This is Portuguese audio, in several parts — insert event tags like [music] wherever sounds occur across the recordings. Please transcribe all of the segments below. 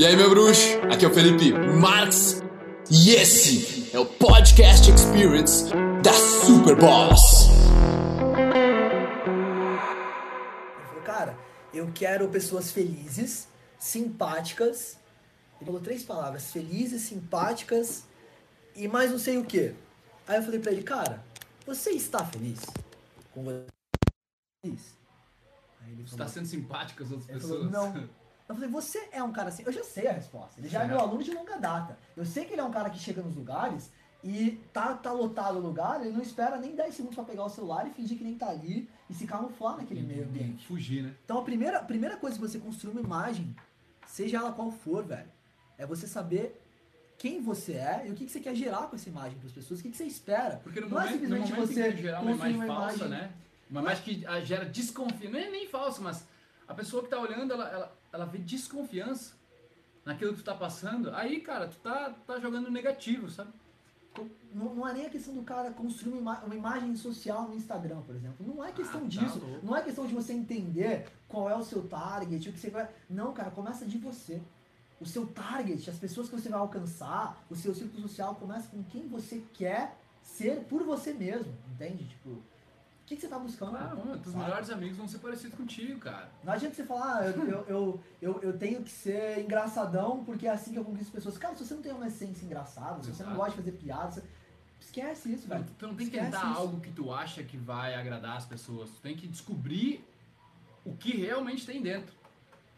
E aí, meu bruxo? Aqui é o Felipe Marx e esse é o Podcast Experience da Superboss. Ele falou, cara, eu quero pessoas felizes, simpáticas. Ele falou três palavras: felizes, simpáticas e mais não sei o que. Aí eu falei pra ele, cara, você está feliz? Com você? Feliz? Aí ele Você falou, tá sendo simpático com as outras pessoas? falou, não. [laughs] Eu falei, você é um cara assim. Eu já sei a resposta. Ele já é Já. meu aluno de longa data. Eu sei que ele é um cara que chega nos lugares e tá, tá lotado o lugar, ele não espera nem 10 segundos pra pegar o celular e fingir que nem tá ali e se camuflar naquele meio ambiente. Fugir, né? Então a primeira, a primeira coisa que você construir uma imagem, seja ela qual for, velho, é você saber quem você é e o que, que você quer gerar com essa imagem para as pessoas, o que, que você espera. Porque no não é momento, no simplesmente momento você gerar uma imagem uma falsa, imagem- né? Uma imagem que ah, gera desconfiança. Não é nem falsa, mas a pessoa que tá olhando, ela, ela, ela vê desconfiança naquilo que tu tá passando. Aí, cara, tu tá, tá jogando negativo, sabe? Não, não é nem a questão do cara construir uma, uma imagem social no Instagram, por exemplo. Não é questão Ah, tá disso. louco. Não é questão de você entender qual é o seu target, o que você vai. Não, cara, começa de você. O seu target, as pessoas que você vai alcançar, o seu círculo social começa com quem você quer ser por você mesmo, entende? Tipo, que, que você tá buscando? Ah, mano, teus sabe? melhores amigos vão ser parecidos contigo, cara. Não adianta você falar, ah, eu, eu, eu, eu, eu tenho que ser engraçadão porque é assim que eu conquisto pessoas. Cara, se você não tem uma essência engraçada, se você não gosta de fazer piadas, você- esquece isso, velho. Tu, tu não tem que Esquece tentar isso. algo que tu acha que vai agradar as pessoas. Tu tem que descobrir o que realmente tem dentro.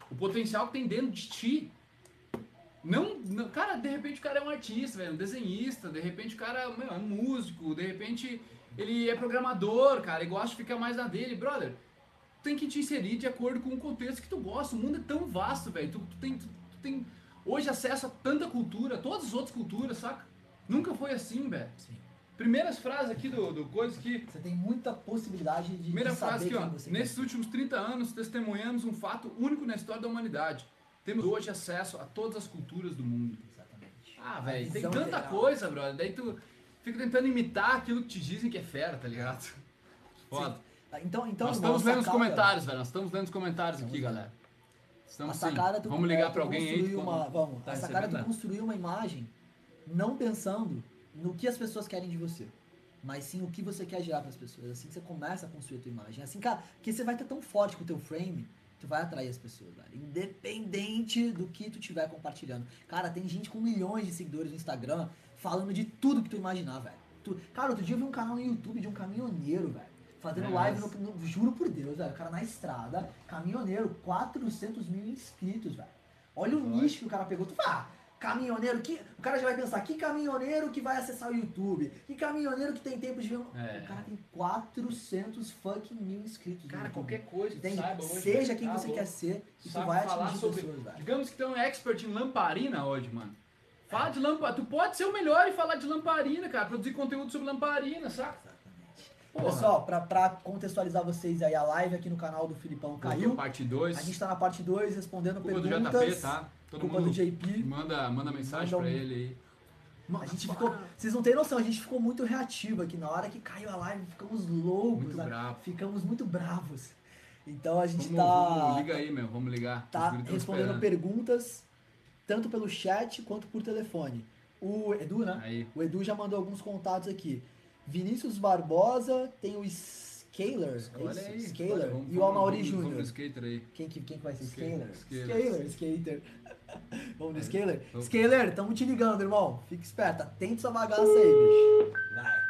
O potencial que tem dentro de ti. Não, não- cara, de repente o cara é um artista, velho, um desenhista, de repente o cara meu, é um músico, de repente ele é programador, cara, e gosta de ficar mais na dele, brother. Tu tem que te inserir de acordo com o contexto que tu gosta. O mundo é tão vasto, velho. Tu, tu tem, tu, tu tem hoje acesso a tanta cultura, todas as outras culturas, saca? Nunca foi assim, velho. Sim. Primeiras frases aqui do, do coisa que. Você tem muita possibilidade de, de Primeira saber frase aqui, ó. você Nesses quer. últimos 30 anos, testemunhamos um fato único na história da humanidade. Temos hoje acesso a todas as culturas do mundo. Exatamente. Ah, velho, tem tanta geral. coisa, brother. Daí tu fica tentando imitar aquilo que te dizem que é fera, tá ligado? Foda. Então, então Nós estamos lendo os comentários, velho. Nós estamos lendo os comentários aqui, galera. Estamos sim. é tu, Vamos é, ligar tu pra alguém aí. que Uma, vamos. Tá a sacada é tu recebendo. construir uma imagem não pensando no que as pessoas querem de você. Mas sim o que você quer gerar para as pessoas. Assim que você começa a construir a tua imagem. Assim, cara, porque você vai estar tão forte com o teu frame, tu vai atrair as pessoas, velho. Independente do que tu estiver compartilhando. Cara, tem gente com milhões de seguidores no Instagram falando de tudo que tu imaginar, velho. Tu- Cara, outro dia eu vi um canal no YouTube de um caminhoneiro, velho. Fazendo É, live, no, no- juro por Deus, velho. O cara na estrada, caminhoneiro, 400 mil inscritos, velho. Olha o nicho que o cara pegou. Tu fala, ah, caminhoneiro, que, o cara já vai pensar, que caminhoneiro que vai acessar o YouTube? Que caminhoneiro que tem tempo de ver. É. O cara tem 400 fucking mil inscritos. Cara, qualquer coisa, saiba hoje. Seja velho. quem Tá você louco. quer ser tu Sabe vai falar atingir sobre. pessoas, velho. Digamos que tu é um expert em lamparina hoje, mano. Fala de lamparina. Tu pode ser o melhor e falar de lamparina, cara. Produzir conteúdo sobre lamparina, saca? Porra. Pessoal, pra, pra contextualizar vocês aí, a live aqui no canal do Filipão caiu. Parte 2. A gente tá na parte 2 respondendo Culpa do perguntas. JP, tá? Todo culpa do JP. manda, manda mensagem Manda pra um- ele aí. A gente ficou. Vocês não têm noção, a gente ficou muito reativo aqui. Na hora que caiu a live, ficamos loucos. Muito bravo. Ficamos muito bravos. Então a gente Vamos, tá, vamos, liga aí, meu. Vamos ligar. tá respondendo esperando. perguntas, tanto pelo chat quanto por telefone. O Edu, né? Aí. O Edu já mandou alguns contatos aqui. Vinícius Barbosa, tem o Scaler, é Olha isso? Scaler. olha, vamos- e o Amaury Júnior. Quem que, quem que vai ser? Scaler, Scaler? Skater. [laughs] Vamos no É, Scaler? Scaler, tamo te ligando, irmão. Fica esperto, atente essa bagaça aí, bicho. Vai.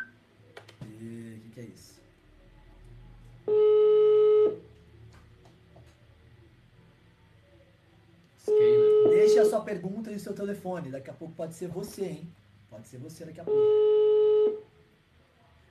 Deixe a sua pergunta e o seu telefone. Daqui a pouco pode ser você, hein? Pode ser você daqui a pouco.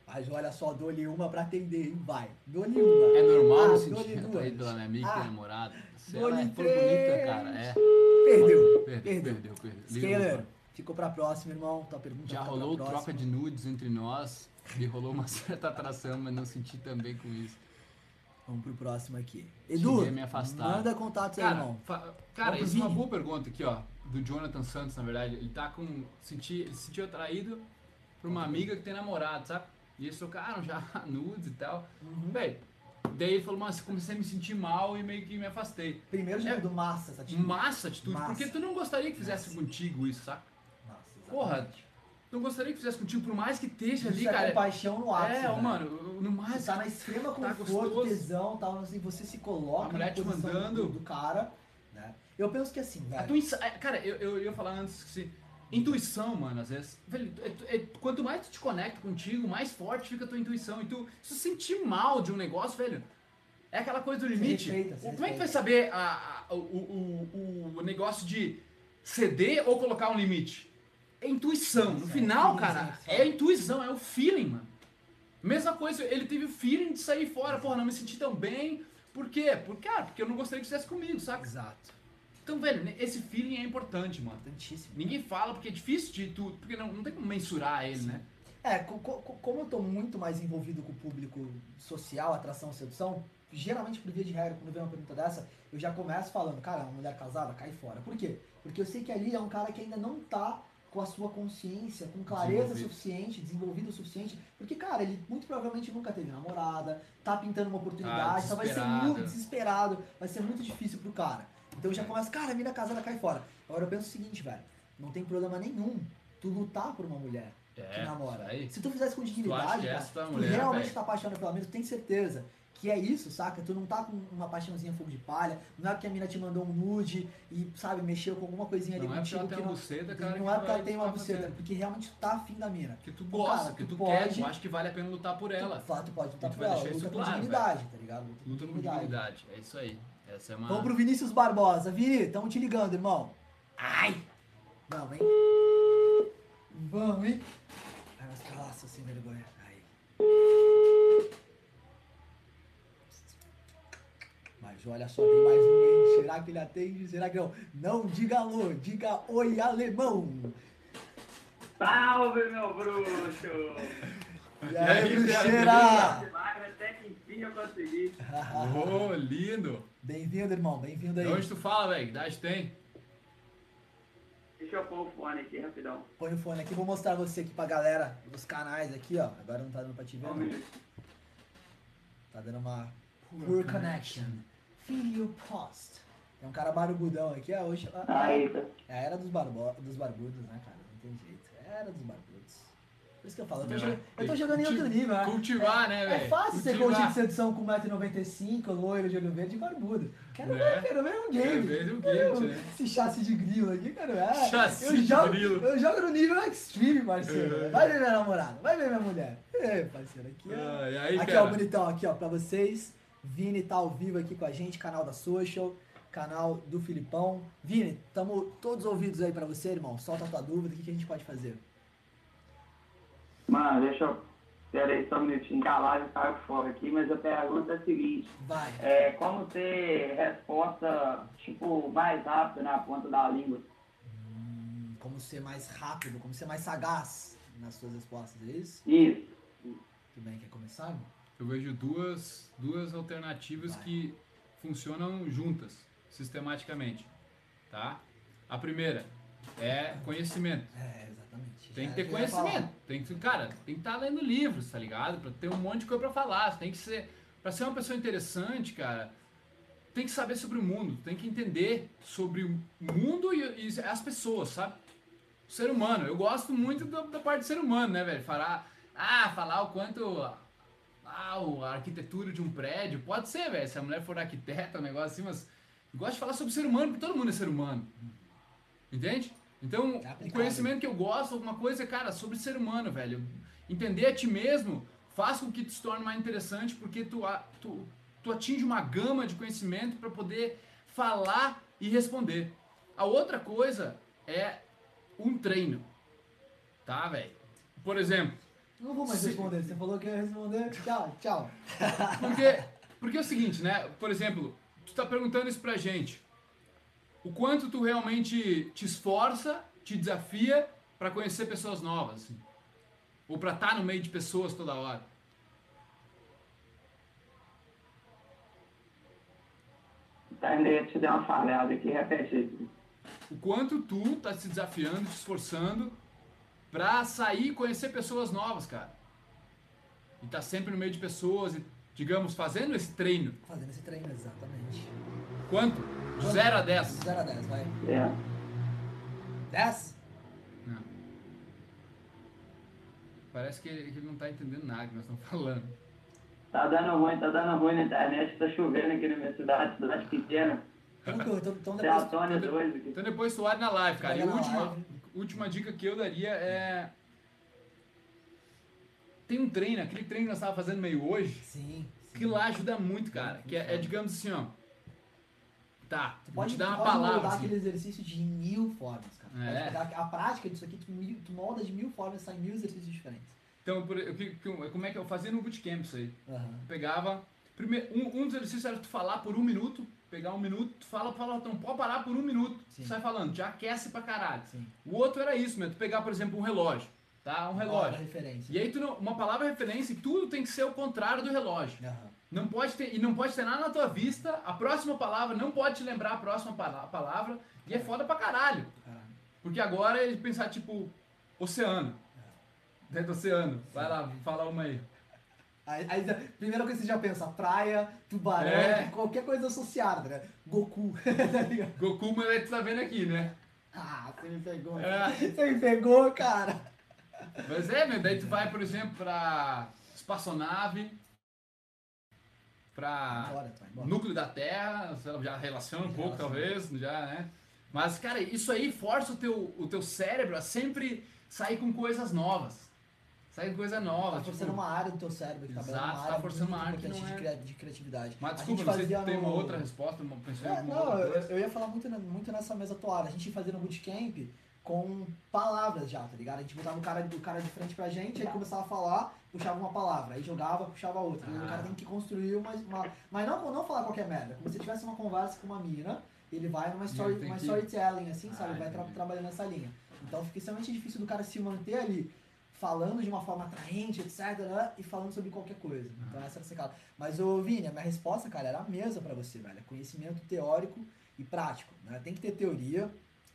Mas olha só, dou-lhe uma pra atender, hein? Vai. Dou-lhe uma. É normal Ah, sentir atraído pela minha amiga Ah, namorada. Se ela é bonita, cara, é. Perdeu. Perdeu, Perdeu. perdeu, Scaler, ficou pra próxima, irmão. Tua pergunta Já rolou troca de nudes entre nós e rolou uma [laughs] certa atração, mas não senti também com isso. Vamos pro próximo aqui. Edu, me afastar. manda contatos aí, Cara, irmão. fa- cara isso é uma boa pergunta aqui, ó. Do Jonathan Santos, na verdade. Ele tá com. Senti, ele se sentiu atraído por uma amiga que tem namorado, sabe? E eles trocaram já [laughs] nudes e tal. Uhum. Véi, Daí ele falou, mas comecei a me sentir mal e meio que me afastei. Primeiro de É. tudo, massa essa atitude. Massa atitude, Massa. porque tu não gostaria que fizesse Massa. contigo isso, saca? Massa, Porra, exatamente. Não gostaria que fizesse contigo, por mais que esteja ali, é cara. compaixão no ápice, É, velho. mano, no mais. Você tá na extrema tá conforto, gostoso. tesão, tal, assim, você se coloca A mulher te mandando. do, do cara, né? Eu penso que assim, A velho, tua insa- é, Cara, eu, eu ia falar antes que se. Intuição, mano, às vezes. Velho, é- é- quanto mais tu te conecta contigo, mais forte fica a tua intuição. E tu se sentir mal de um negócio, velho. É aquela coisa do limite. respeita, se Como é que tu vai saber a- a- o, o, o negócio de ceder ou colocar um limite? É intuição. No final, cara, sim, é intuição, é o feeling, mano. Mesma coisa, ele teve o feeling de sair fora. Porra, não me senti tão bem. Por quê? Porque, cara, porque eu não gostaria que fizesse comigo, saca? exato, Então, velho, esse feeling é importante, mano. importantíssimo. Ninguém fala porque é difícil de tu. Porque não, não tem como mensurar ele, né? É, co- co- como eu tô muito mais envolvido com o público social, atração, sedução, geralmente por via de regra, quando vem uma pergunta dessa, eu já começo falando, cara, uma mulher casada, cai fora. Por quê? Porque eu sei que ali é um cara que ainda não tá com a sua consciência, com clareza suficiente, desenvolvido o suficiente, porque, cara, ele muito provavelmente nunca teve namorada, tá pintando uma oportunidade, Ah, só vai ser muito desesperado, vai ser muito difícil pro cara. Então eu já começo, cara, a mina casada cai fora. Agora eu penso o seguinte, velho, não tem problema nenhum tu lutar por uma mulher que namora. É, isso aí. Se tu fizesse com dignidade, que cara, tu realmente velho? tá apaixonado pela mina, tu tem certeza que é isso, saca? Tu não tá com uma paixãozinha fogo de palha, não é porque a mina te mandou um nude e, sabe, mexeu com alguma coisinha ali Não é porque contigo ela que não, buceta, cara. não é porque ela tem uma ficar buceta, porque realmente tu tá afim da mina. Que tu gosta, cara, que tu tu, quer, pode- tu acha que vale a pena lutar por ela. Tu, tu pode lutar tu por ela, deixar isso luta com claro, dignidade, tá ligado? Luta, Luta com dignidade. É isso aí. Essa é uma. Vamos pro Vinícius Barbosa. Vini, tamo te ligando, irmão. Ai! Vamos, hein? Vamos, hein? Ai, mas calaça sem vergonha. Aí. Olha só, tem mais um, hein? Será que ele atende? Será que não? Não diga alô, diga oi, alemão. Salve, meu bruxo! E aí, bruxeira? Até que enfim eu consegui. [laughs] Ô, lindo! Bem-vindo, irmão, bem-vindo De aí. onde tu fala, velho? Que idade tem? Deixa eu pôr o fone aqui rapidão. Põe o fone aqui, vou mostrar você aqui pra galera dos canais aqui, ó. Agora não tá dando pra te ver, um não. Tá dando uma poor connection. Video post. Tem um cara barbudão aqui, ó. Hoje, a- Aí, tá. é a era dos, barbo, dos barbudos, né, cara? Não tem jeito. É a era dos barbudos. Por isso que eu falo, eu tô, É, jogando, eu tô jogando em outro nível, né? cultivar, é, né, É velho? fácil ser Cultivar. coach de sedução com 1,95m, loiro de olho verde e barbudo. Quero Né? ver, quero ver um Quero game. ver um Quero game, né? Esse chassi de grilo aqui, quero ver. Chassi eu de jogo, grilo. Eu jogo no nível extreme, parceiro. É. Vai ver minha namorada, vai ver minha mulher. É, parceiro, aqui ó. Ah, e aí, aqui, cara? ó, bonitão, aqui, ó, pra vocês. Vini tá ao vivo aqui com a gente, canal da Social, canal do Filipão. Vini, tamo todos ouvidos aí pra você, irmão. Solta a tua dúvida, o que, que a gente pode fazer? Mano, deixa eu. Pera aí só um minutinho, que a live caiu fora aqui, mas a pergunta é a seguinte: Vai. é, como ter resposta, tipo, mais rápida na ponta da língua? Hum, como ser mais rápido, como ser mais sagaz nas suas respostas, é isso? Isso. Tudo bem, quer começar, irmão? Eu vejo duas, duas alternativas que funcionam juntas, sistematicamente. Tá? A primeira é conhecimento. É, exatamente. Tem que ter ia falar. conhecimento. Tem que, cara, tem que estar lendo livros, tá ligado? Pra ter um monte de coisa pra falar. Tem que ser. Pra ser uma pessoa interessante, cara, tem que saber sobre o mundo. Tem que entender sobre o mundo e, e as pessoas, sabe? O ser humano. Eu gosto muito da, da parte do ser humano, né, velho? Falar. Ah, falar o quanto. Ah, o- a arquitetura de um prédio. Pode ser, velho. Se a mulher for arquiteta, um negócio assim, mas. Eu gosto de falar sobre ser humano, porque todo mundo é ser humano. Entende? Então, É o conhecimento que eu gosto, alguma coisa, cara, sobre ser humano, velho. Entender a ti mesmo faz com que tu se torne mais interessante, porque tu, tu, tu atinge uma gama de conhecimento para poder falar e responder. A outra coisa é um treino. Tá, velho? Por exemplo, Não vou mais Se- responder. Você falou que ia responder. Tchau, tchau. [laughs] Porque, porque é o seguinte, né? Por exemplo, tu tá perguntando isso pra gente. O quanto tu realmente te esforça, te desafia pra conhecer pessoas novas. assim. Ou pra estar no meio de pessoas toda hora. Tá, ainda te dar uma falhada aqui, repete. O quanto tu tá se desafiando, te esforçando pra sair e conhecer pessoas novas, cara. E tá sempre no meio de pessoas. E digamos, fazendo esse treino, Fazendo esse treino, exatamente. quanto? De 0 a 10. 0 a 10, vai. É. 10? Não. Parece que ele, que ele não tá entendendo nada que nós estamos falando. Tá dando ruim, tá dando ruim na internet, tá chovendo aqui na minha cidade, cidade pequena. Então, então a depois. Tônia dois aqui. Então depois tu olha na live, cara. E última, live. Última dica que eu daria é. Tem um treino, aquele treino que nós estávamos fazendo meio hoje, Sim. que sim. lá ajuda muito, cara. Que é, é, digamos assim, ó. Tá, Tu pode, te dar uma pode palavra. moldar Assim. aquele exercício de mil formas, cara. É. A prática disso aqui, tu, mil- tu molda de mil formas sai mil exercícios diferentes. Então, por- que- que- como é que eu fazia no bootcamp isso aí? Eu pegava. Primeiro, um, um dos exercícios era tu falar por um minuto, pegar um minuto, tu fala, fala, não pode parar por um minuto. Sim. Sai falando, já aquece pra caralho. Sim. O outro era isso, mesmo, tu pegar, por exemplo, um relógio. Tá? Um Palavra relógio. referência. E aí tu não, uma palavra referência e tudo tem que ser o contrário do relógio. Aham. Não pode ter, e não pode ter nada na tua vista, a próxima palavra não pode te lembrar a próxima pala- palavra, e é foda pra caralho. Caralho. Porque agora é pensar, tipo, oceano. Dentro do oceano. Vai lá, fala uma aí. Aí, aí, primeira coisa que você já pensa, praia, tubarão, É. qualquer coisa associada, né? Goku, [laughs] tá? Goku, mas aí tu tá vendo aqui, né? Ah, você me pegou. É. Você me pegou, cara. Mas é, meu, daí tu vai, por exemplo, pra espaçonave, pra embora. núcleo da Terra, já relaciona um pouco, talvez, já, né? Mas, cara, isso aí força o teu, o teu cérebro a sempre sair com coisas novas. Com coisa nova. Tá forçando tipo- uma área do teu cérebro que tá Exato, tá uma área forçando uma área que não de, é. de criatividade. Mas desculpa, fazia tem uma outra resposta, uma, pensou em É, não, eu, eu ia falar muito, muito nessa mesa atual. A gente ia fazer no bootcamp com palavras já, tá ligado? A gente botava o cara, o cara de frente pra gente, aí começava a falar, puxava uma palavra, aí jogava, puxava outra. E o Ah. cara tem que construir uma. uma mas não, não falar qualquer merda. Como se tivesse uma conversa com uma mina, ele vai numa story, uma que- storytelling, assim, sabe? Ah, vai tra trabalhando nessa linha. Então fica extremamente difícil do cara se manter ali falando de uma forma atraente, etc, né? e falando sobre qualquer coisa. Então essa era a sacada. Mas, ô Vini, a minha resposta, cara, era a mesma pra você, velho. É Conhecimento teórico e prático, né? Tem que ter teoria,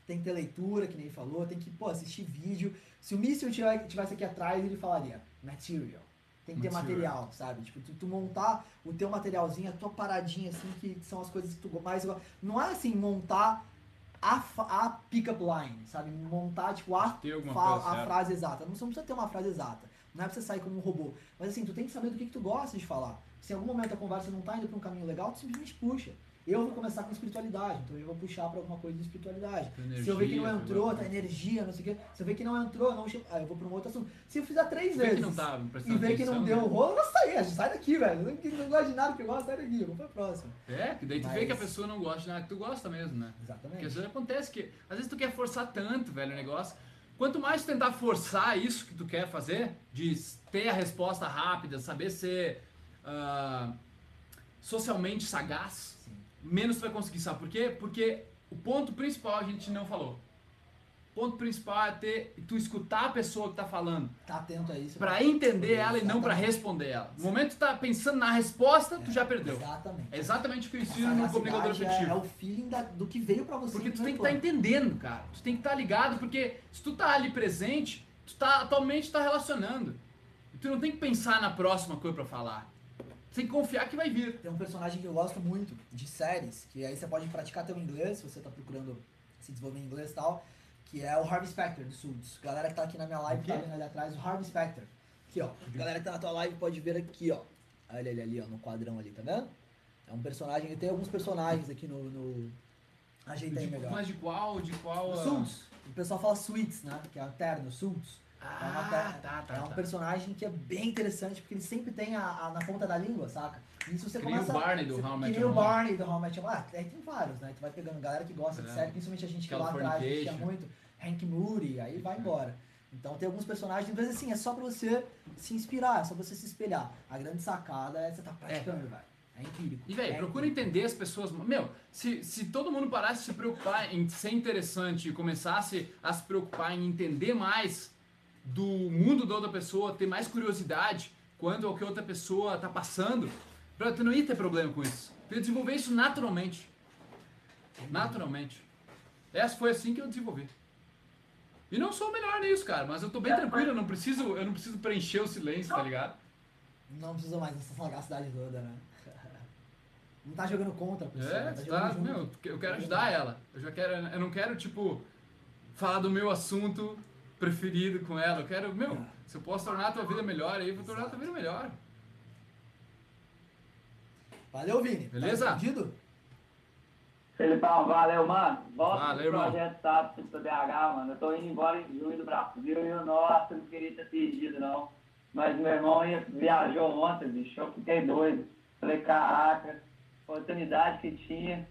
tem que ter leitura, que nem ele falou, tem que, pô, assistir vídeo. Se o Míssil tivesse aqui atrás, ele falaria material. Tem que ter Material. material, sabe? Tipo, tu, tu montar o teu materialzinho, a tua paradinha, assim, que são as coisas que tu mais gosta. Não é assim, montar a, fa- a pick-up line, sabe? Montar, tipo, a, coisa a frase exata. Não, você não precisa ter uma frase exata. Não é pra você sair como um robô. Mas assim, tu tem que saber do que, que tu gosta de falar. Se em algum momento a conversa não tá indo pra um caminho legal, tu simplesmente puxa. Eu vou começar com espiritualidade, então eu vou puxar pra alguma coisa de espiritualidade. Tua Se eu ver que não energia, entrou, tá energia, não sei o quê. Se eu ver que não entrou, não che- aí eu vou pra um outro assunto. Se eu fizer três Vê que vezes não tá e ver que não deu né? rolo, eu sair. Sai daqui, velho. Não, não gosta de nada que eu gosto, sai daqui. Vou pra próxima. É, que daí tu vê Mas- que a pessoa não gosta de nada que tu gosta mesmo, né? Porque Exatamente. às vezes acontece que, às vezes tu quer forçar tanto, velho, o negócio. Quanto mais tu tentar forçar isso que tu quer fazer, de ter a resposta rápida, saber ser ah, socialmente sagaz. Menos tu vai conseguir, sabe por quê? Porque o ponto principal a gente não falou. O ponto principal é ter, tu escutar a pessoa que tá falando, Tá atento a isso. pra entender ela e não pra Exatamente. responder ela. No momento que tu tá pensando na resposta, tu já perdeu. Exatamente. É exatamente o que eu ensino no comunicador sagacidade é, é o feeling da- do que veio pra você. Porque tu tem que estar entendendo, cara. Tu tem que estar ligado, porque se tu tá ali presente, tu tá atualmente tá relacionando. E tu não tem que pensar na próxima coisa pra falar. Que confiar que vai vir. Tem um personagem que eu gosto muito de séries, que aí você pode praticar teu inglês, se você tá procurando se desenvolver em inglês e tal, que é o Harvey Specter, do Suits. Galera que tá aqui na minha live, tá vendo ali atrás, o Harvey Specter. Aqui, ó. Galera que tá na tua live pode ver aqui, ó. Olha ele ali, ó, no quadrão ali, tá vendo? É um personagem, tem alguns personagens aqui no... no... Ajeita aí melhor. mas de qual, de qual... ah, Suits. O pessoal fala Suits, né? Que é o terno, Suits. Ah, É, uma pe- tá, tá, é um tá. personagem que é bem interessante, porque ele sempre tem a, a- na ponta da língua, saca? E isso você Que nem começa... o Barney do você- How I Que Met nem o. Barney do How Met Your Mother. Ah, aí tem vários, né? Tu vai pegando galera que gosta de É. série, principalmente a gente que lá atrás assistia muito. Hank Moody, aí É. vai embora. Então tem alguns personagens, vezes assim, é só pra você se inspirar, é só pra você se espelhar. A grande sacada é você tá praticando, velho. É empírico. E, velho, é procura empírico. entender as pessoas. Meu, se, se todo mundo parasse de se preocupar em ser interessante e começasse a se preocupar em entender mais do mundo da outra pessoa, ter mais curiosidade quanto ao que outra pessoa tá passando, pra- tu não ia ter problema com isso. Tu ia desenvolver isso naturalmente. Naturalmente. Essa foi assim que eu desenvolvi. E não sou o melhor nisso, cara, mas eu tô bem É, tranquilo, eu não preciso, eu não preciso preencher o silêncio, tá ligado? Não precisa mais dessa sagacidade toda, né? [laughs] Não tá jogando contra a pessoa, É, né? tá, junto. meu, eu quero ajudar ela. Eu já quero, eu não quero, tipo, falar do meu assunto preferido com ela. Eu quero, meu, se eu posso tornar a tua vida melhor, aí eu vou tornar a tua vida melhor. Valeu, Vini. Beleza? Tá? Felipão, valeu, mano. Volta Valeu, pro irmão. projeto SAP do BH, mano. Eu tô indo embora em junho do Brasil e eu, nossa, não queria ter perdido, não. Mas meu irmão ia, viajou ontem, bicho. Eu fiquei doido. Falei, caraca, oportunidade que tinha.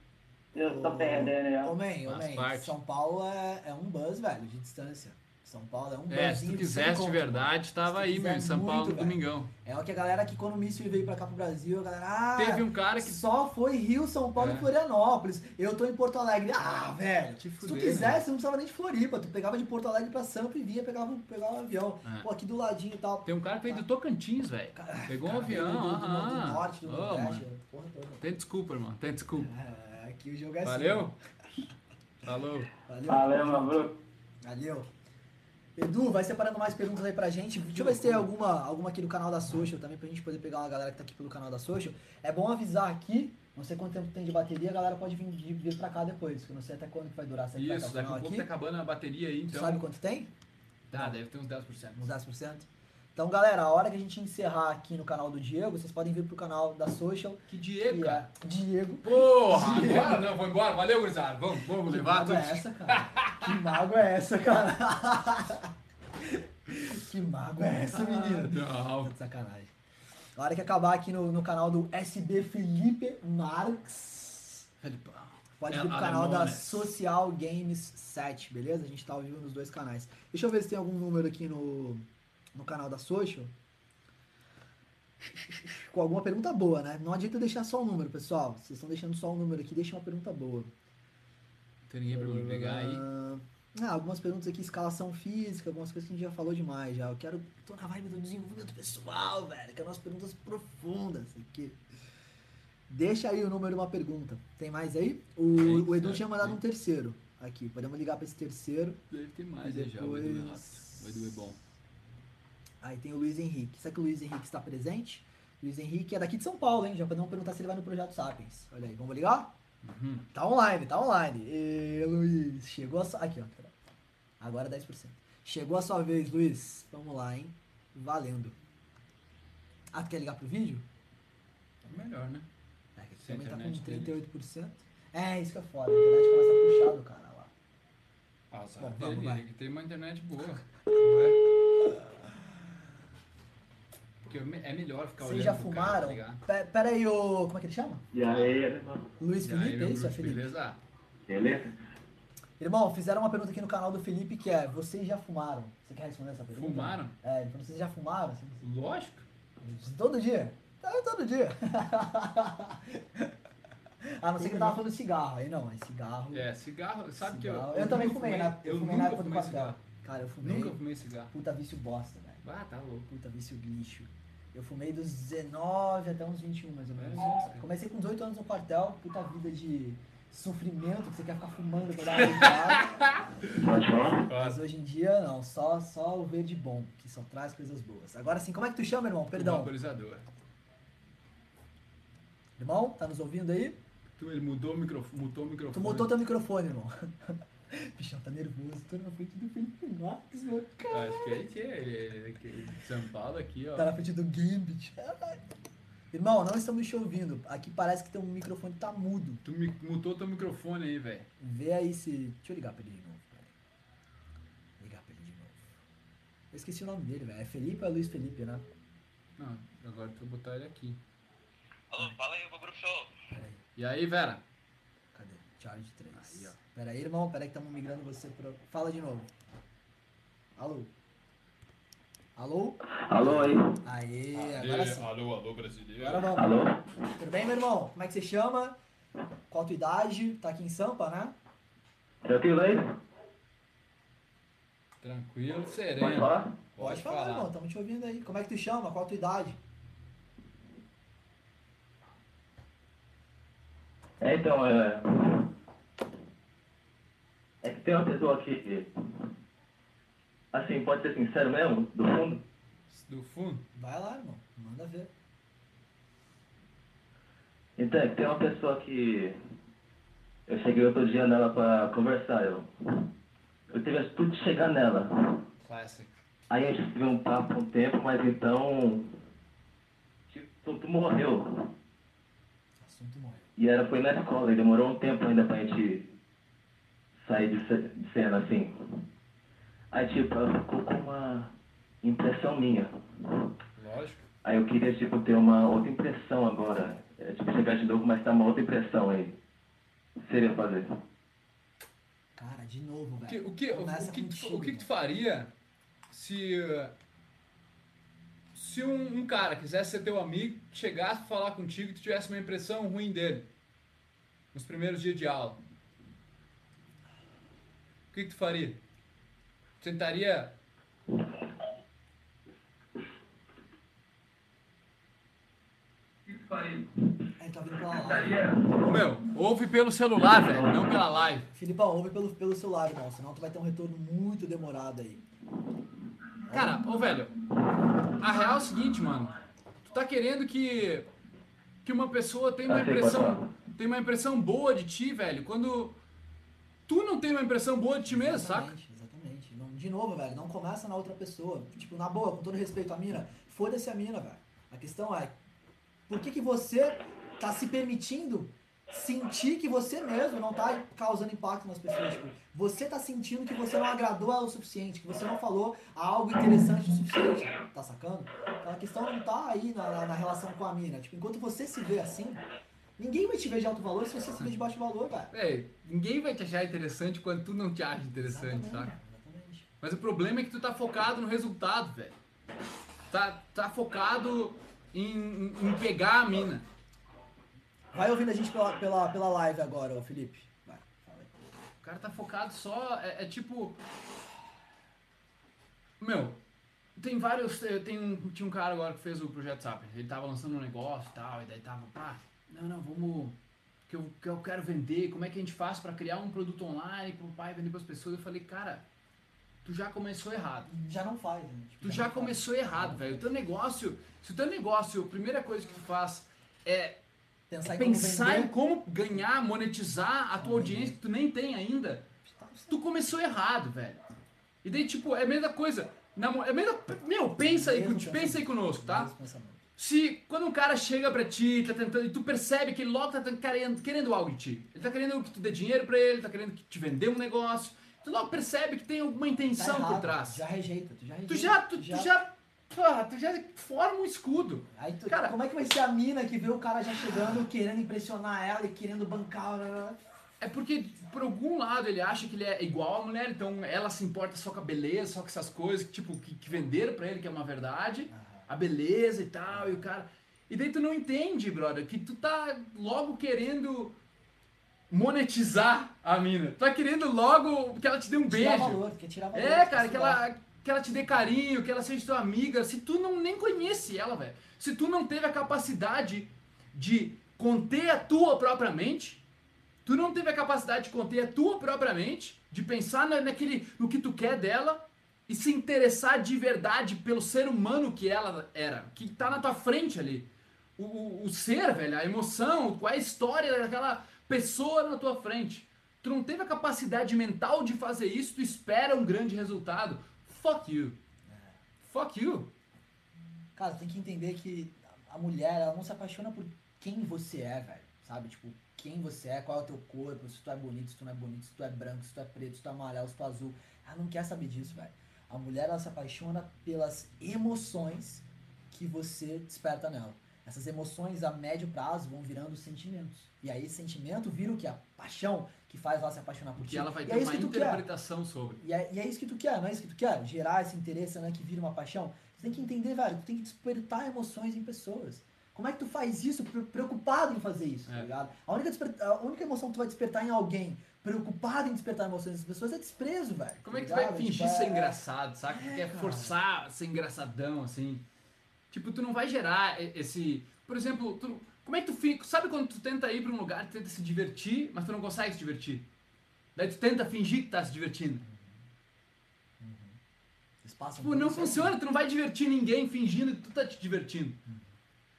Eu tô perdendo, Faz man, parte. São Paulo é, é um buzz, velho, de distância. São Paulo é um. É, se tu quisesse de verdade, tava aí, meu, em São Paulo no domingão. É o que a galera que quando o Míssil veio pra cá pro Brasil, a galera. Ah, Teve um cara que. Só foi Rio, São Paulo É. e Florianópolis. Eu tô em Porto Alegre. Ah, velho. Te Se tu quisesse, você não precisava nem de Floripa. Tu pegava de Porto Alegre pra Sampa e vinha, pegava, pegava um avião. É. Pô, aqui do ladinho e tal. Tem um cara que veio do Tocantins, velho. Pegou um Cara, avião, do, do, do, aham. do norte, do Ô, nordeste. mano. porra toda. Tem desculpa, irmão. Tem desculpa. É, aqui o jogo é assim. Valeu? Falou. Valeu. Valeu, meu. Valeu. Edu, vai separando mais perguntas aí pra gente. Deixa eu ver se tem alguma, alguma aqui do canal da Social também, pra gente poder pegar uma galera que tá aqui pelo canal da Social. É bom avisar aqui, não sei quanto tempo tem de bateria, a galera pode vir, vir pra cá depois, que eu não sei até quando que vai durar. Será Isso, daqui a pouco tá acabando a bateria aí, Tu então. sabe quanto tem? Tá, deve ter uns 10%. Uns 10%? Então, galera, a hora que a gente encerrar aqui no canal do Diego, vocês podem vir pro canal da Social. Que Diego, que cara. é Diego. Porra, agora não, vou embora. Valeu, gurizada. Vamos, vamos Que levar mago é tudo. essa, cara? [laughs] que mago é essa, cara? [laughs] que mago é essa, menino? Não. Sacanagem. A hora que acabar aqui no, no canal do SB Felipe Marx, Felipão. pode É, vir pro canal da Alemones. Social Games 7, beleza? A gente tá ao vivo nos dois canais. Deixa eu ver se tem algum número aqui no, no canal da Social. Com alguma pergunta boa, né? Não adianta deixar só um número, pessoal. Vocês estão deixando só um número aqui, deixa uma pergunta boa. Tem ninguém pra me pegar aí. Ah, algumas perguntas aqui, escalação física, algumas coisas que a gente já falou demais já. Eu quero. tô na vibe do desenvolvimento pessoal, velho. Quero umas perguntas profundas aqui. Deixa aí o número de uma pergunta. Tem mais aí? O, Tem, o Edu tinha mandado tem. um terceiro aqui. Podemos ligar pra esse terceiro. Deve ter mais aí já. O Edu é rápido. O Edu é bom. Aí tem o Luiz Henrique. Será que o Luiz Henrique está presente? Luiz Henrique é daqui de São Paulo, hein? Já podemos perguntar se ele vai no Projeto Sapiens. Olha aí, vamos ligar? Uhum. Tá online, tá online. E, Luiz, chegou a sua... Aqui, ó. Agora 10%. Chegou a sua vez, Luiz. Vamos lá, hein? Valendo. Ah, tu quer ligar pro vídeo? É melhor, né? É, que aqui também tá com dele- 38%. É, isso que é foda. A internet começa a puxar do cara lá. Azar Bom, dele, vamos, vai. ele tem uma internet boa. [laughs] Não é? Porque é melhor ficar Vocês olhando já pro fumaram? Cara, tá aí, ô... Como é que ele chama? E aí, irmão? Luiz aí, Felipe, é isso? É Felipe? beleza? Beleza? Irmão, fizeram uma pergunta aqui no canal do Felipe que é: Vocês já fumaram? Você quer responder essa pergunta? Fumaram? É, ele falou: Vocês já fumaram? Assim, Lógico. Todo dia? É, todo dia. [laughs] A não ser que ele tava falando cigarro. Aí não, é cigarro. É, cigarro, sabe que eu. cigarro. Eu, também fumei, né? Eu, Eu fumei na época do cigarro. Cara, eu fumei. Nunca fumei cigarro. Puta vício bosta, velho. Ah, tá louco. Puta vício lixo. Eu fumei dos 19 até uns 21, mais ou menos. Cara. Comecei com 18 anos no quartel, puta vida de sofrimento, que você quer ficar fumando pra dar. Pode falar? Mas hoje em dia, não, só, só o verde bom, que só traz coisas boas. Agora sim, como é que tu chama, irmão? Perdão. Vaporizador. Irmão, tá nos ouvindo aí? Tu, ele mudou o microfone. Mutou o microfone. Tu mutou teu microfone, irmão. [laughs] Bichão, tá nervoso, tô na frente do Felipe Marques, meu cara. Acho que ele tinha. Ele, ele, São Paulo aqui, ó. Tá na frente do Gambit. Irmão, não estamos te ouvindo. Aqui parece que teu microfone tá mudo. Tu mi- mutou teu microfone aí, velho. Vê aí se. Deixa eu ligar pra ele de novo. peraí. Ligar pra ele de novo. Eu esqueci o nome dele, velho. É Felipe ou é Luiz Felipe, né? Não, agora tu vou botar ele aqui. Alô, fala aí, meu grupo show. Peraí. E aí, Vera? Cadê? Charge 3. Pera aí, irmão. Pera aí que estamos migrando você pra. Fala de novo. Alô? Alô? Alô aí. Aê, agora sim. alô, alô, brasileiro. Agora vamos. Alô? Tudo bem, meu irmão? Como é que você chama? Qual a tua idade? Tá aqui em Sampa, né? Tranquilo aí? Tranquilo, Pode sereno. falar? Pode, falar, irmão. Estamos te ouvindo aí. Como é que tu chama? Qual a tua idade? É, então, é. É que tem uma pessoa aqui que. Assim, pode ser sincero mesmo, do fundo. Do fundo? Vai lá, irmão. Manda ver. Então, é que tem uma pessoa que eu cheguei outro dia nela pra conversar, eu, eu tive a atitude de chegar nela. Classic. Aí a gente teve um papo um tempo, mas então. Tipo, tu morreu. O assunto morreu. E era, foi na escola, e demorou um tempo ainda pra gente sair de, ce- de cena assim. Aí tipo, ela ficou com uma impressão minha. Lógico. Aí eu queria tipo ter uma outra impressão agora. É, tipo, chegar de novo, mas tá uma outra impressão aí. O que seria fazer? Cara, de novo, O que, velho. o que, o, o que, tu- o que que tu faria se. Se um, um cara quisesse ser teu amigo, chegasse pra falar contigo e tu tivesse uma impressão ruim dele nos primeiros dias de aula? O que, que tu faria? Tentaria. O que faria? É, tá vindo pela live. Meu, ouve pelo celular, velho, não pela live. Filipão, ouve pelo, pelo celular, irmão. Senão tu vai ter um retorno muito demorado aí. Cara, ô velho, a real é o seguinte, mano. Tu tá querendo que que uma pessoa tenha uma pode impressão tem uma impressão boa de ti, velho, quando tu não tem uma impressão boa de ti mesmo, saca? Exatamente, exatamente. Não, de novo, velho, não começa na outra pessoa. Tipo, na boa, com todo respeito à mina, foda-se a mina, velho. A questão é, por que, que você tá se permitindo sentir que você mesmo não tá causando impacto nas pessoas? Tipo, você tá sentindo que você não agradou ela o suficiente, que você não falou algo interessante o suficiente, tá sacando? Então a questão não tá aí na, na- na relação com a mina. Tipo, enquanto você se vê assim, ninguém vai te ver de alto valor se você se vê de baixo valor, velho. Véi, ninguém vai te achar interessante quando tu não te acha interessante, saca? exatamente. Mas o problema é que tu tá focado no resultado, velho. Tá, tá focado em, em- em pegar a mina. Vai ouvindo a gente pela, pela, pela live agora, ô Felipe. Vai, fala aí. O cara tá focado só. É, é tipo. Meu, tem vários. Tem um, tinha um cara agora que fez o projeto Sapiens. Ele tava lançando um negócio e tal, e daí tava, pá, não, não, vamos. Que eu, que eu quero vender, como é que a gente faz pra criar um produto online pro pai vender pras pessoas? Eu falei, cara, tu já começou errado. Já não faz, né? Tipo, Tu já faz. começou errado, velho. O teu negócio, se o teu negócio, a primeira coisa que tu faz é Pensar em como pensar em vender. como ganhar, monetizar a tua audiência que tu nem tem ainda, tu começou errado, velho. E daí, tipo, é a mesma coisa. Na é a mesma, meu, pensa aí, pensa aí conosco, tá? Se quando um cara chega pra ti, tá tentando, e tu percebe que ele logo tá querendo, querendo algo de ti. Ele tá querendo que tu dê dinheiro pra ele, tá querendo que te vender um negócio. Tu logo percebe que tem alguma Tá intenção errado, por trás. Já rejeita, tu já rejeita. Tu já, tu, tu já, porra, tu já forma um escudo. Aí tu, Cara- como é que vai ser a mina que vê o cara já chegando, querendo impressionar ela e querendo bancar? blá? É porque, por algum lado, ele acha que ele é igual à mulher, então ela se importa só com a beleza, só com essas coisas, tipo, que, que venderam pra ele que é uma verdade, a beleza e tal, e o cara. E daí tu não entende, brother, que tu tá logo querendo monetizar a mina. Tu tá querendo logo que ela te dê um Tirar beijo. valor, quer tirar valor. É, cara, que ela, que ela te dê carinho, que ela seja tua amiga. Se tu não nem conhece ela, velho. Se tu não teve a capacidade de conter a tua própria mente, tu não teve a capacidade de conter a tua própria mente, de pensar na, naquele, no que tu quer dela e se interessar de verdade pelo ser humano que ela era, que tá na tua frente ali. O, o, o ser, velho, a emoção, qual é a história daquela pessoa na tua frente. Tu não teve a capacidade mental de fazer isso, tu espera um grande resultado. Fuck you. Fuck you. Cara, tem que entender que a mulher, ela não se apaixona por quem você é, velho. Sabe? Tipo, quem você é, qual é o teu corpo, se tu é bonito, se tu não é bonito, se tu é branco, se tu é preto, se tu é amarelo, se tu é azul. Ela não quer saber disso, velho. A mulher, ela se apaixona pelas emoções que você desperta nela. Essas emoções a médio prazo vão virando sentimentos. E aí esse sentimento vira o que? A paixão que faz ela se apaixonar por Porque ti. ela vai E ter é uma que tu quer. interpretação sobre. E é, e é isso que tu quer, não é isso que tu quer? Gerar esse interesse, né? Que vira uma paixão. Você tem que entender, velho, tu tem que despertar emoções em pessoas. Como é que tu faz isso pre- preocupado em fazer isso, tá É. ligado? A única, a única emoção que tu vai despertar em alguém preocupado em despertar emoções das pessoas é desprezo, velho. Como é que tu tá vai fingir Tipo, ser é- engraçado, saca? Tu É, quer cara. forçar ser engraçadão, assim. Tipo, tu não vai gerar esse... Por exemplo, tu- como é que tu fica... Sabe quando tu tenta ir pra um lugar, tu tenta se divertir, mas tu não consegue se divertir? Daí tu tenta fingir que tá se divertindo. Passam Tipo, não isso, funciona, tu não vai divertir ninguém fingindo que tu tá te divertindo.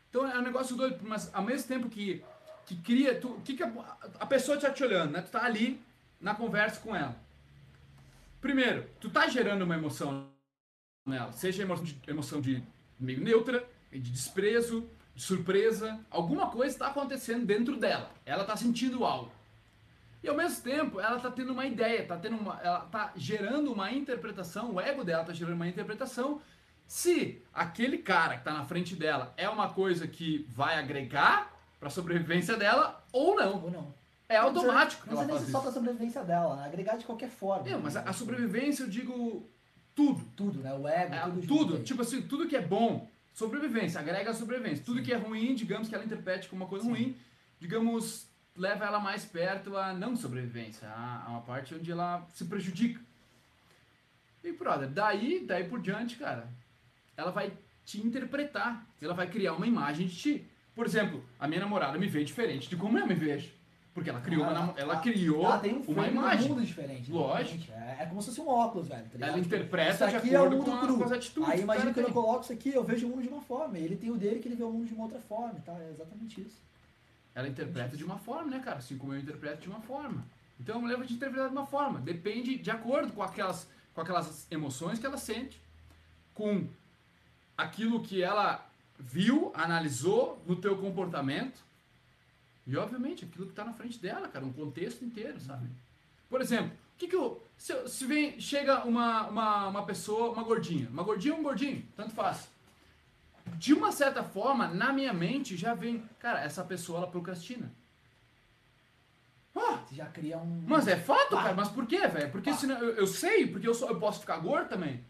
Então é um negócio doido, mas ao mesmo tempo que que cria. Tu, que que a, a pessoa tá te olhando, né? Tu tá ali na conversa com ela. Primeiro, tu tá gerando uma emoção nela, seja emoção de, emoção de meio neutra, de desprezo, de surpresa, alguma coisa está acontecendo dentro dela. Ela tá sentindo algo. E ao mesmo tempo, ela tá tendo uma ideia, tá tendo uma, ela tá gerando uma interpretação, o ego dela tá gerando uma interpretação se aquele cara que tá na frente dela é uma coisa que vai agregar para a sobrevivência dela ou não. Ou não. É automático Não precisa nem ser só isso. pra sobrevivência dela, né? agregar de qualquer forma. É, mas a, a sobrevivência eu digo tudo. Tudo, né? O ego, É, tudo. tudo, tipo assim, tudo que é bom, sobrevivência, agrega a sobrevivência. Tudo que é ruim, digamos que ela interprete como uma coisa Sim. ruim, digamos, leva ela mais perto a não sobrevivência, a, a uma parte onde ela se prejudica. E, brother, daí, daí por diante, cara, ela vai te interpretar, ela vai criar uma imagem de ti. Por exemplo, a minha namorada me vê diferente de como eu me vejo. Porque ela criou, uma, Ah, namo- ela ah, criou ela tem um uma imagem. do mundo diferente. né? Lógico. É, é como se fosse um óculos, velho. Tá? Ela interpreta isso de aqui é o acordo mundo com, a- cru. com as atitudes. Aí imagina que eu tem. coloco isso aqui, eu vejo o mundo de uma forma. Ele tem o dele que ele vê o mundo de uma outra forma, tá? É exatamente isso. Ela interpreta de uma forma, né, cara? Assim como eu interpreto de uma forma. Então eu levo de interpretar de uma forma. Depende de acordo com aquelas, com aquelas emoções que ela sente, com aquilo que ela viu, analisou no teu comportamento e, obviamente, aquilo que está na frente dela, cara, um contexto inteiro, sabe? Por exemplo, o que que eu, se, se vem, chega uma, uma, uma pessoa, uma gordinha, uma gordinha ou um gordinho, tanto faz. De uma certa forma, na minha mente já vem, cara, essa pessoa ela procrastina. Ah, Você já cria um. mas é fato, Pá. cara. Mas por quê, velho? Porque Pá. senão eu, eu sei, porque eu, sou, eu posso ficar gordo também.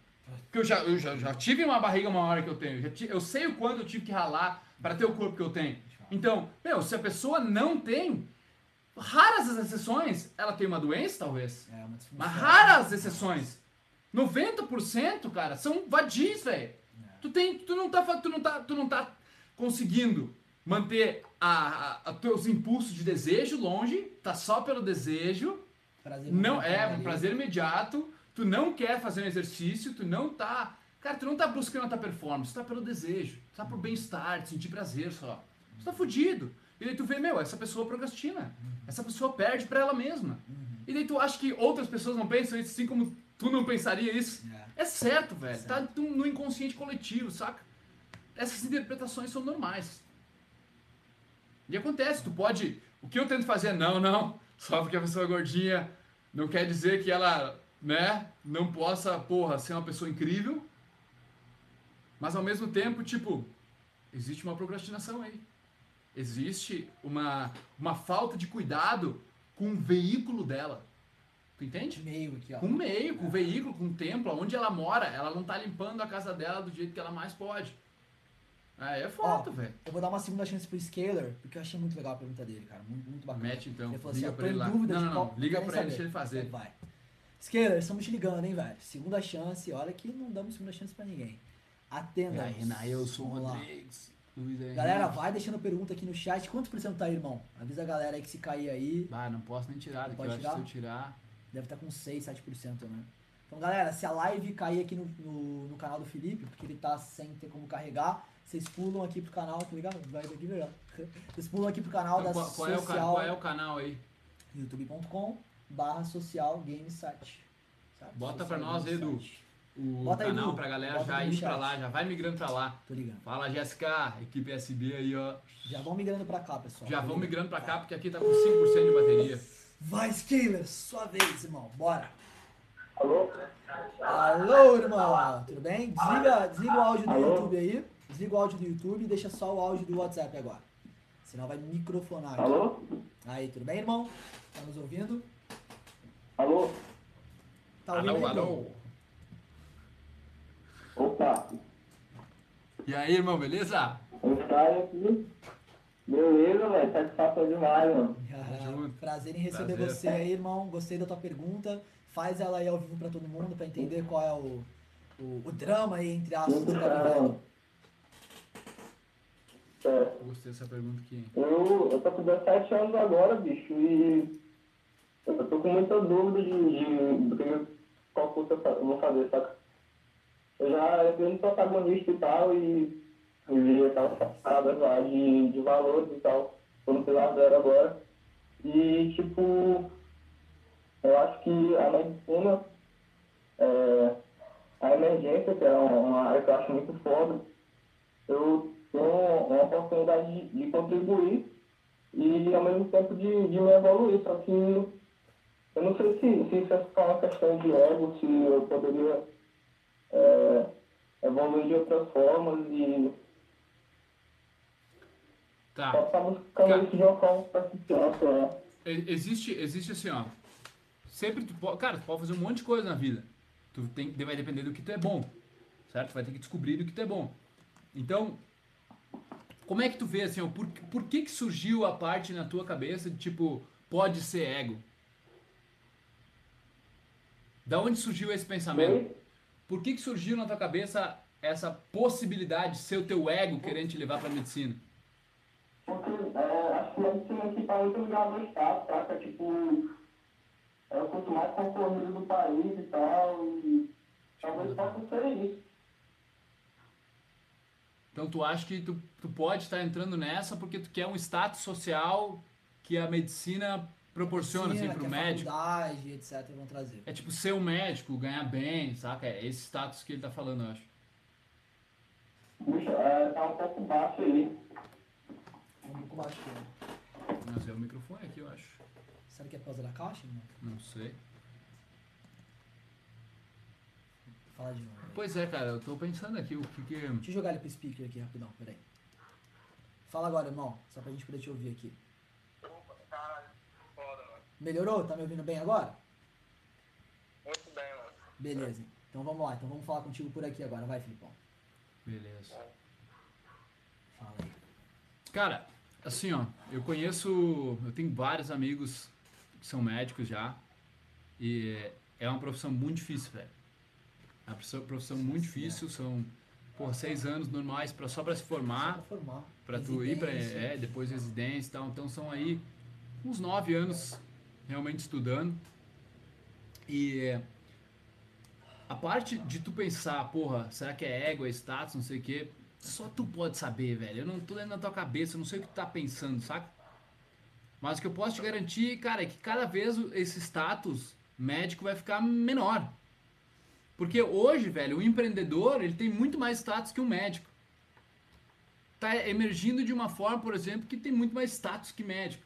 Porque eu já, eu já, já tive uma barriga maior que eu tenho. Já ti- eu sei o quanto eu tive que ralar para ter o corpo que eu tenho. Então, meu, se a pessoa não tem, raras as exceções, ela tem uma doença, talvez. É uma. Mas raras exceções. 90%, cara, são vadios, velho. Tu, tem, tu, não tá, tu, não tá, tu não tá conseguindo manter a, a, a teus impulsos de desejo longe, tá só pelo desejo. Prazer Não é um prazer imediato. Tu não quer fazer um exercício, tu não tá. Cara, tu não tá buscando a tua performance, tu tá pelo desejo, tu tá por bem-estar, sentir prazer só. Tu tá fudido. E daí tu vê, meu, essa pessoa procrastina. Essa pessoa perde pra ela mesma. E daí tu acha que outras pessoas não pensam isso assim como tu não pensaria isso. É. É certo, velho. Tá tu- no inconsciente coletivo, saca? Essas interpretações são normais. E acontece, tu pode. O que eu tento fazer é não, não. Só porque a pessoa é gordinha não quer dizer que ela, né, não possa, porra, ser uma pessoa incrível. Mas ao mesmo tempo, tipo, existe uma procrastinação aí. Existe uma, uma falta de cuidado com o veículo dela. Tu entende? De meio aqui, ó. Com o meio, com o veículo, com o templo, onde ela mora, ela não tá limpando a casa dela do jeito que ela mais pode. Aí é foda, Ó, velho. Eu vou dar uma segunda chance pro Scaler, porque eu achei muito legal a pergunta dele, cara. Muito, muito bacana. Mete então, Ele falou assim, liga ó, pra ele lá. Não, não, não, liga pra ele, deixa ele fazer. Vai. Scaler, estamos te ligando, hein, velho. Segunda chance, olha que não damos segunda chance pra ninguém. Atenda. Vamos lá. Galera, vai deixando pergunta aqui no chat. Quantos por cento tá aí, irmão? Avisa a galera aí que se cair aí, Ah, não posso nem tirar, daqui eu que se tirar? eu tirar. deve estar com 6, 7%, né? Então, galera, se a live cair aqui no, no, no canal do Felipe, porque ele tá sem ter como carregar, vocês pulam aqui pro canal, tá ligado? Vai daqui, melhor. [laughs] Vocês pulam aqui pro canal Então, da qual, qual é o, Social, qual é o canal aí? youtube.com barra social game site. sabe? Bota pra nós aí, Edu. O Bota aí, canal Edu. pra galera Bota já ir pra lá, já vai migrando pra lá. Tô ligando. Fala, Jéssica, equipe SB aí, ó. Já vão migrando pra cá, pessoal. Já vão migrando pra cá, porque aqui tá com 5% de bateria. Vai, Scaler, sua vez, irmão. Bora. Alô? Alô, irmão. Tudo bem? Desliga, desliga o áudio do Alô? YouTube aí. Desliga o áudio do YouTube e deixa só o áudio do WhatsApp agora. Senão vai microfonar. aqui. Alô? Aí, tudo bem, irmão? Tá nos ouvindo? Alô? Tá aí, irmão? Opa, E aí, irmão, beleza? os caras aqui. Beleza, velho. Satisfação demais, mano. Prazer em receber Prazer. você aí, irmão. Gostei da tua pergunta. Faz ela aí ao vivo pra todo mundo, pra entender qual é o, o, o drama aí, entre aspas, que tá vivendo. É, Gostei dessa pergunta aqui. eu, eu tô com 17 anos agora, bicho, e eu tô com muita dúvida de, de, qual curso eu vou fazer, saca? Eu já entrei no protagonista e tal, e, vi aquelas paradas lá de, de valores e tal. tô no pilar zero agora. E, tipo, eu acho que a medicina, é, a emergência, que é uma uma área que eu acho muito foda, eu tenho uma oportunidade de, de contribuir e, ao mesmo tempo, de, de me evoluir. Só que eu não sei se, se isso é só uma questão de ego, se eu poderia é, evoluir de outras formas e Tá. tá buscando Ca- isso de uma forma Existe, existe assim, ó. Sempre tu pode. Cara, tu pode fazer um monte de coisa na vida. Tu tem, vai depender do que tu é bom. Certo? Tu vai ter que descobrir do que tu é bom. Então, como é que tu vê assim, ó, por, por que que surgiu a parte na tua cabeça de tipo, pode ser ego? Da onde surgiu esse pensamento? Por que que surgiu na tua cabeça essa possibilidade de ser o teu ego querendo te levar pra medicina? Porque é, acho que a medicina aqui tá muito ligada ao Estado, saca? Tipo, é o curso mais concorrido do país e tal, e talvez possa ser isso. Então tu acha que tu, tu pode estar entrando nessa porque tu quer um status social que a medicina proporciona Sim, assim né, pro que a médico. etc, vão trazer. É tipo ser um médico, ganhar bem, saca? É esse status que ele tá falando, eu acho. Puxa, é, tá um pouco baixo aí. Um pouco baixo. né? Mas é o microfone aqui, eu acho. Será que é por causa da caixa? Não. Não sei. Fala de novo. aí. Pois é, cara, eu tô pensando aqui o que que... Deixa eu jogar ele pro speaker aqui rapidão, peraí. Fala agora, irmão, só pra gente poder te ouvir aqui. Melhorou? Tá me ouvindo bem agora? Muito bem, mano. Beleza. Então vamos lá, então vamos falar contigo por aqui agora. Vai, Filipão. Beleza. Fala aí. Cara, assim, ó, eu conheço, eu tenho vários amigos que são médicos já, e é uma profissão muito difícil, velho. É uma profissão, profissão muito difícil, são, por seis anos normais pra, só pra se Só formar, pra formar. pra tu ir pra, Residência. é, depois residência e tal, então são aí uns nove anos realmente estudando, e é, a parte de tu pensar, porra, será que é ego, é status, não sei o quê, só tu pode saber, velho. Eu não tô dentro da tua cabeça, eu não sei o que tu tá pensando, saca? Mas o que eu posso te garantir, cara, é que cada vez o- esse status médico vai ficar menor. Porque hoje, velho, o empreendedor, ele tem muito mais status que um médico. Tá emergindo de uma forma, por exemplo, que tem muito mais status que médico.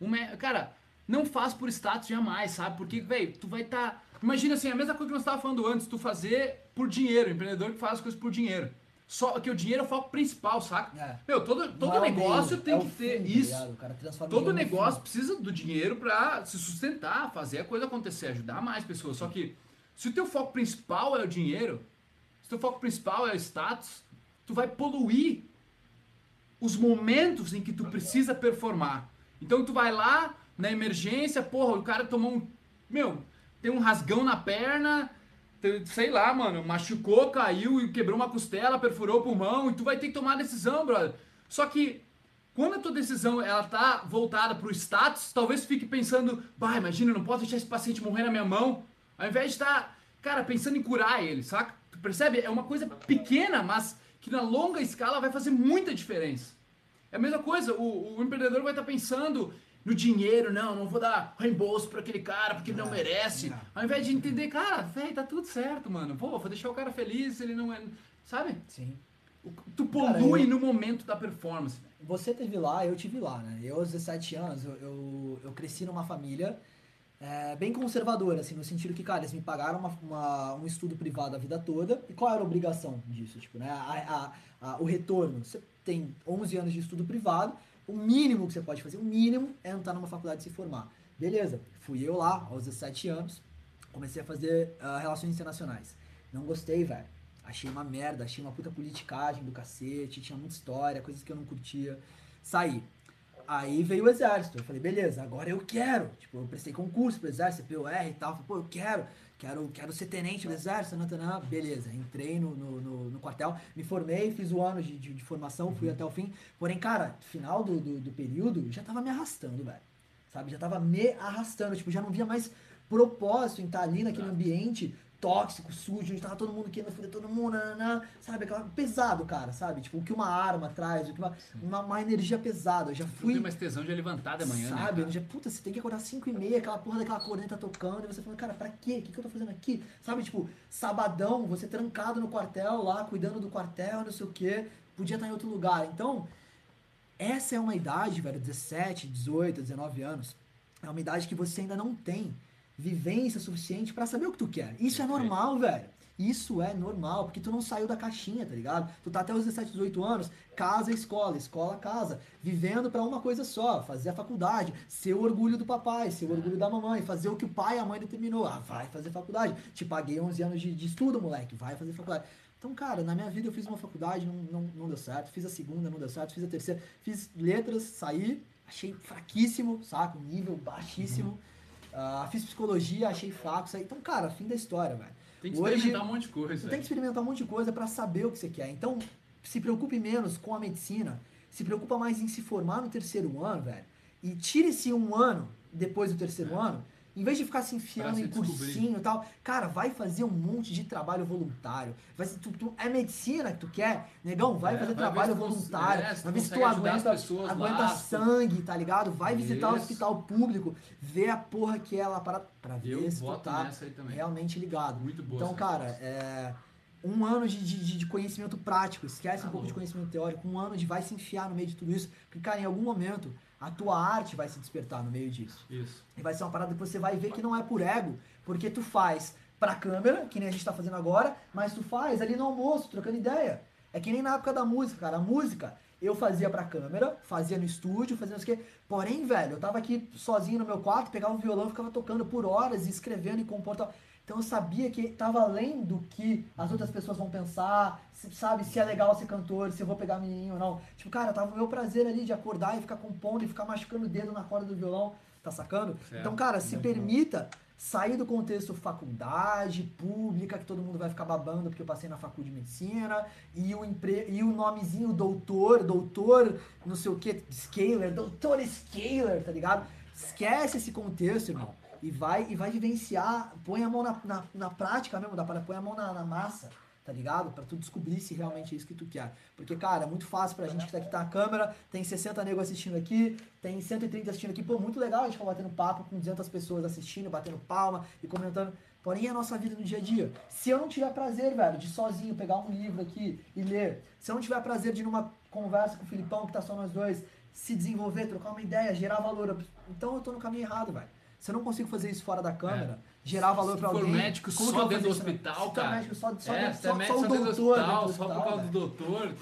Um mé- Cara, não faz por status jamais, sabe? Porque, velho, tu vai estar. Tá... Imagina assim, a mesma coisa que nós estávamos falando antes, tu fazer por dinheiro, empreendedor que faz as coisas por dinheiro. Só que o dinheiro é o foco principal, saca? É. Meu, todo, Não todo é negócio meio, tem é que ter fim, tá isso. ligado? Todo negócio precisa do dinheiro pra se sustentar, fazer a coisa acontecer, ajudar mais pessoas. Só que se o teu foco principal é o dinheiro, se o teu foco principal é o status, tu vai poluir os momentos em que tu precisa performar. Então tu vai lá na emergência, porra, o cara tomou um, meu, tem um rasgão na perna, sei lá, mano, machucou, caiu e quebrou uma costela, perfurou o pulmão e tu vai ter que tomar a decisão, brother. Só que quando a tua decisão ela tá voltada pro status, talvez fique pensando, bah, imagina, eu não posso deixar esse paciente morrer na minha mão, ao invés de estar, cara, pensando em curar ele, saca? Tu percebe? É uma coisa pequena, mas que na longa escala vai fazer muita diferença. É a mesma coisa, o, o empreendedor vai estar pensando no dinheiro, não, não vou dar reembolso para aquele cara porque ele não merece. Ao invés de entender, cara, velho, tá tudo certo, mano. Pô, vou deixar o cara feliz, ele não é. Sabe? Sim. Tu Cara, polui eu- no momento da performance. Você teve lá, eu tive lá, né? Eu, aos 17 anos, eu, eu, eu cresci numa família é, bem conservadora, assim, no sentido que, cara, eles me pagaram uma, uma- um estudo privado a vida toda. E qual era a obrigação disso? Tipo, né? A, a- a- o retorno. Você tem 11 anos de estudo privado, o mínimo que você pode fazer, o mínimo, é entrar numa faculdade e se formar. Beleza, fui eu lá, aos 17 anos, comecei a fazer ah, relações internacionais. Não gostei, velho. Achei uma merda, achei uma puta politicagem do cacete, tinha muita história, coisas que eu não curtia. Saí. Aí veio o exército. Eu falei, beleza, agora eu quero. Tipo, eu prestei concurso pro exército, POR e tal. Falei, pô, eu quero, quero, quero ser tenente do exército, nananã. beleza. Entrei no, no, no, no quartel, me formei, fiz o ano de, de, de formação, fui até o fim. Porém, cara, final do, do, do período, já tava me arrastando, velho. Sabe, já tava me arrastando. Tipo, já não via mais propósito em estar ali naquele ambiente tóxico, sujo, onde tava todo mundo querendo foder todo mundo, nananã, sabe? Aquela pesado, cara, sabe? Tipo, o que uma arma traz, o que uma, uma, uma energia pesada. Eu já fui. tem mais tesão de levantar de manhã, né? Sabe? cara? Já, puta, você tem que acordar 5 e meia, aquela porra daquela corneta tocando, e você fala, cara, pra quê? O que, que eu tô fazendo aqui? Sabe, tipo, sabadão, você trancado no quartel lá, cuidando do quartel, não sei o quê, podia estar em outro lugar. Então, essa é uma idade, velho, 17, 18, 19 anos, é uma idade que você ainda não tem vivência suficiente pra saber o que tu quer. Isso é normal, velho. Isso é normal, porque tu não saiu da caixinha, tá ligado? Tu tá até os 17, 18 anos, casa, escola, escola, casa, vivendo pra uma coisa só, fazer a faculdade, ser o orgulho do papai, ser o orgulho da mamãe, fazer o que o pai e a mãe determinou. Ah, vai fazer faculdade. Te paguei 11 anos de, de estudo, moleque, vai fazer faculdade. Então, cara, na minha vida eu fiz uma faculdade, não, não, não deu certo. Fiz a segunda, não deu certo. Fiz a terceira, fiz letras, saí, achei fraquíssimo, saca? Um nível baixíssimo. Ah, fiz psicologia, achei fraco. Saí. Então, cara, fim da história, velho. Tem que Hoje- experimentar um monte de coisa. Você tem que experimentar um monte de coisa pra saber o que você quer. Então, se preocupe menos com a medicina, se preocupa mais em se formar no terceiro ano, velho. E tire esse um ano depois do terceiro ano, em vez de ficar se enfiando É. Se em cursinho e tal, cara, vai fazer um monte de trabalho voluntário. Vai, ser- tu, tu- é medicina que tu quer? Negão, vai É, fazer vai trabalho se voluntário. é, se vai ver se tu as aguenta, aguenta lá, se sangue, tá ligado? Vai visitar o Isso. hospital público, ver a porra que é lá para, pra ver Eu se tu tá realmente ligado. Muito boa. Então, cara, é, um ano de, de, de conhecimento prático, esquece Tá um pouco de conhecimento teórico, um ano de vai se enfiar no meio de tudo isso, porque, cara, em algum momento a tua arte vai se despertar no meio disso. Isso. E vai ser uma parada que você vai ver que não é por ego, porque tu faz pra câmera, que nem a gente tá fazendo agora, mas tu faz ali no almoço, trocando ideia. É que nem na época da música, cara. A música eu fazia pra câmera, fazia no estúdio, fazia não sei o quê. Porém, velho, eu tava aqui sozinho no meu quarto, pegava um violão, ficava tocando por horas, escrevendo e compondo. Então eu sabia que tava além do que as outras pessoas vão pensar, se- sabe, se é legal ser cantor, se eu vou pegar menininho ou não. Tipo, cara, tava o meu prazer ali de acordar e ficar compondo e ficar machucando o dedo na corda do violão, tá sacando? Certo. Então, cara, se permita sair do contexto faculdade pública, que todo mundo vai ficar babando porque eu passei na faculdade de medicina, e o, empre... e o nomezinho doutor, doutor, não sei o que, Scaler, doutor Scaler, tá ligado? Esquece esse contexto, irmão. E vai, e vai vivenciar, põe a mão na, na, na prática mesmo, dá para põe a mão na, na massa, tá ligado? Pra tu descobrir se realmente é isso que tu quer. Porque, cara, é muito fácil pra gente que tá aqui tá a câmera, tem 60 negros assistindo aqui, tem 130 assistindo aqui, pô, muito legal a gente ficar batendo papo com 200 pessoas assistindo, batendo palma e comentando. Porém, é a nossa vida no dia a dia. Se eu não tiver prazer, velho, de sozinho pegar um livro aqui e ler, se eu não tiver prazer de numa conversa com o Filipão, que tá só nós dois, se desenvolver, trocar uma ideia, gerar valor, então eu tô no caminho errado, velho. Se eu não consigo fazer isso fora da câmera, gerar valor for alguém. médico como só dentro do né? hospital, é cara. médico só, só, é, dentro- é só, médico só só o do doutor. hospital, do só por hospital, causa do velho. doutor.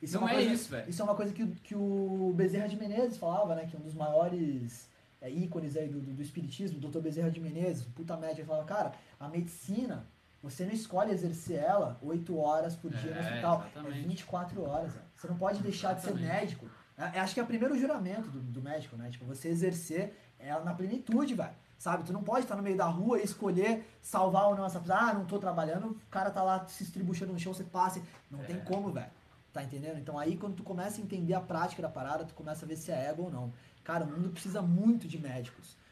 Isso Não uma é coisa- isso, velho. Isso é uma coisa que, o- que o Bezerra de Menezes falava, né? Que é um dos maiores é, ícones aí do, do, do espiritismo, o Dr. Bezerra de Menezes, puta média, ele falava, cara, a medicina, você não escolhe exercer ela 8 horas por dia no É, hospital. exatamente. É 24 horas, velho. Você não pode deixar de ser Exatamente. médico. É, é, acho que é o primeiro juramento do, do médico, né? Tipo, você exercer ela na plenitude, velho. Sabe? Tu não pode estar no meio da rua e escolher salvar ou não essa pessoa. Ah, não tô trabalhando, o cara tá lá se estribuchando no chão, você passa. Não tem É. como, velho. Tá entendendo? Então aí quando tu começa a entender a prática da parada, tu começa a ver se é ego ou não. Cara, o mundo precisa muito de médicos.